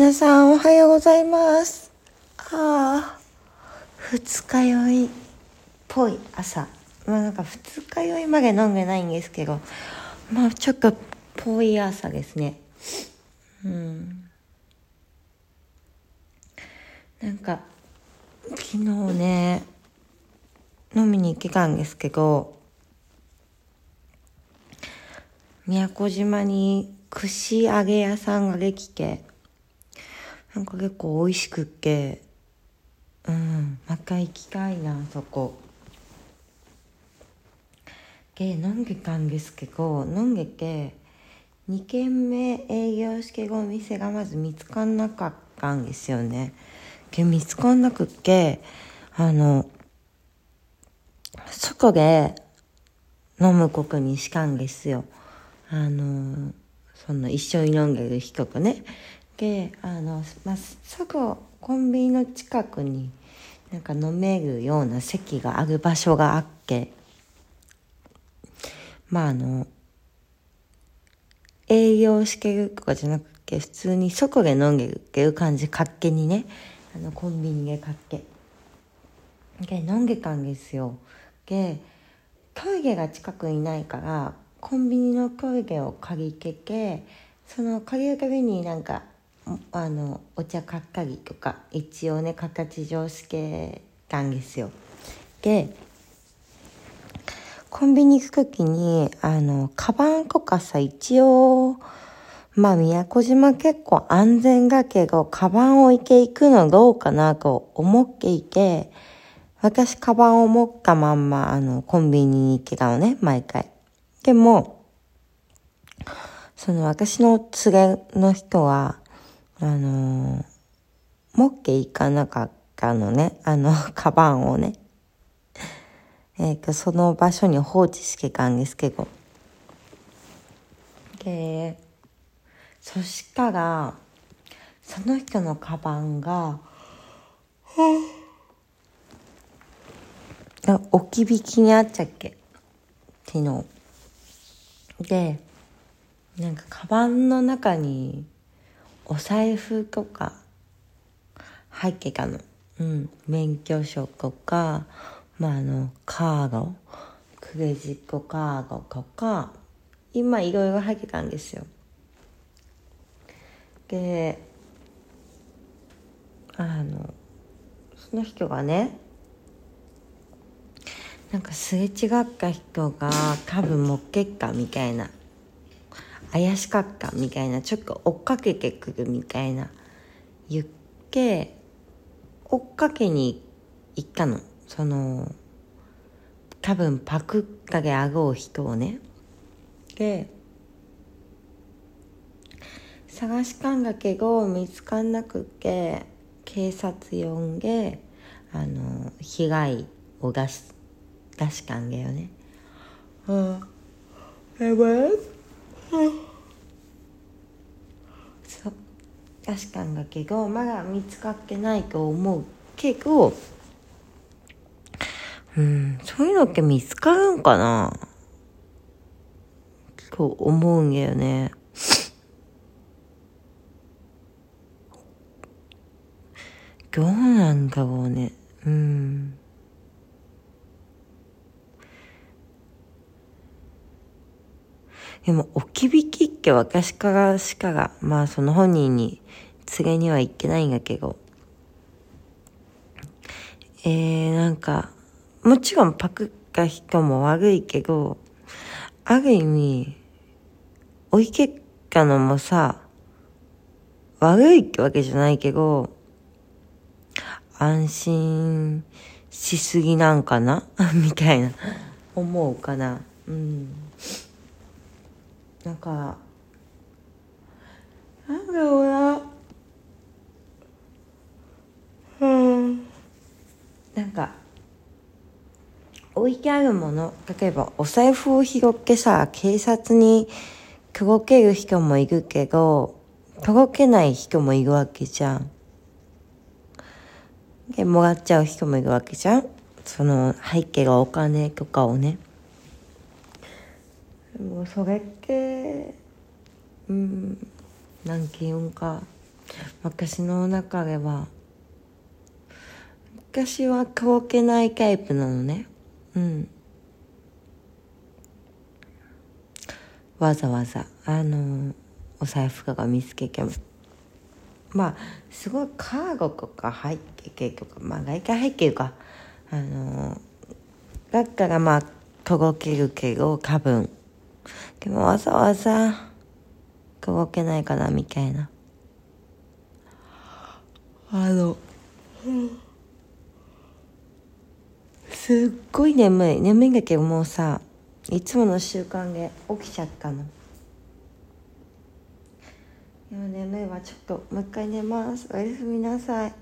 皆さんおはようございます。ああ、二日酔いっぽい朝。まあなんか二日酔いまで飲んでないんですけど、まあちょっとぽい朝ですね。うん。なんか、昨日ね、飲みに行ってたんですけど、宮古島に串揚げ屋さんができて、なんか結構美味しくって、うん、また行きたいな、そこ。で、飲んでたんですけど、飲んでて、2軒目営業してるお店がまず見つかんなかったんですよね。で、見つかんなくって、あの、外で飲むことにしたんですよ。あの、その一緒に飲んでる人とね。で、あの、まあ、すぐコンビニの近くになんか飲めるような席がある場所があって、まああの、営業してるとかじゃなくて、普通に外で飲んでるっていう感じ、勝手にね、あの、コンビニで買って。で、飲んでたんですよ。で、トイレが近くにないから、コンビニのトイレを借りてて、その借りるたびになんか、あの、お茶買ったりとか、一応ね、形上してたんですよ。で、コンビニ行くときに、あの、カバンとかさ、一応、まあ、宮古島結構安全だけど、カバン置いていくのどうかなと思っていて、私、カバンを持ったまんま、あの、コンビニに行ってたのね、毎回。でも、その私の連れの人は、あの持っていかなかったのね、あの、カバンをね。えっ、と、その場所に放置してたんですけど。で、そしたら、その人のカバンが、置き引きにあっちゃっけ？昨日。で、なんかカバンの中にお財布とか入ってたの。うん。免許証とか、まあ、あの、カード、クレジットカードとか、今いろいろ入ってたんですよ。で、あの、その人がね、なんかすれ違った人が多分持ってったみたいな。怪しかったみたいな。ちょっと追っかけてくるみたいな。言って、追っかけに行ったの。その、多分パクったであろう人をね。で、探したんだけど見つかんなくって、警察呼んで、あの、被害を出す。出したんだよね。うん。やばいそう。出したんだけど、まだ見つかってないと思うけど、うん、そういうのって見つかるんかな？と思うんだよね。どうなんだろうね。うん。でも、置き引きって私からしかが、まあその本人に連れには行ってないんだけど、えー、なんか、もちろんパクった人も悪いけど、ある意味、追い結果のもさ、悪いってわけじゃないけど、安心しすぎなんかな？みたいな、思うかな。うん。なんか、なんだろうな。うん。なんか、置いてあるもの、例えばお財布を拾ってさ、警察に届ける人もいるけど、届けない人もいるわけじゃん。で、もらっちゃう人もいるわけじゃん。その、背景がお金とかをね。もうそれって、うん、なんていうんか、昔の中では昔は動けないタイプなのね。うん。わざわざあのお財布とか見つけても。まあすごいカードとか入ってけとかまあ外貨入ってるか。あのだからまあ届けるけど多分。でもわざわざ届けないかなみたいな。あの、すっごい眠い。眠いんだけどもうさいつもの習慣で起きちゃったの。でも眠いわ。ちょっともう一回寝ます。おやすみなさい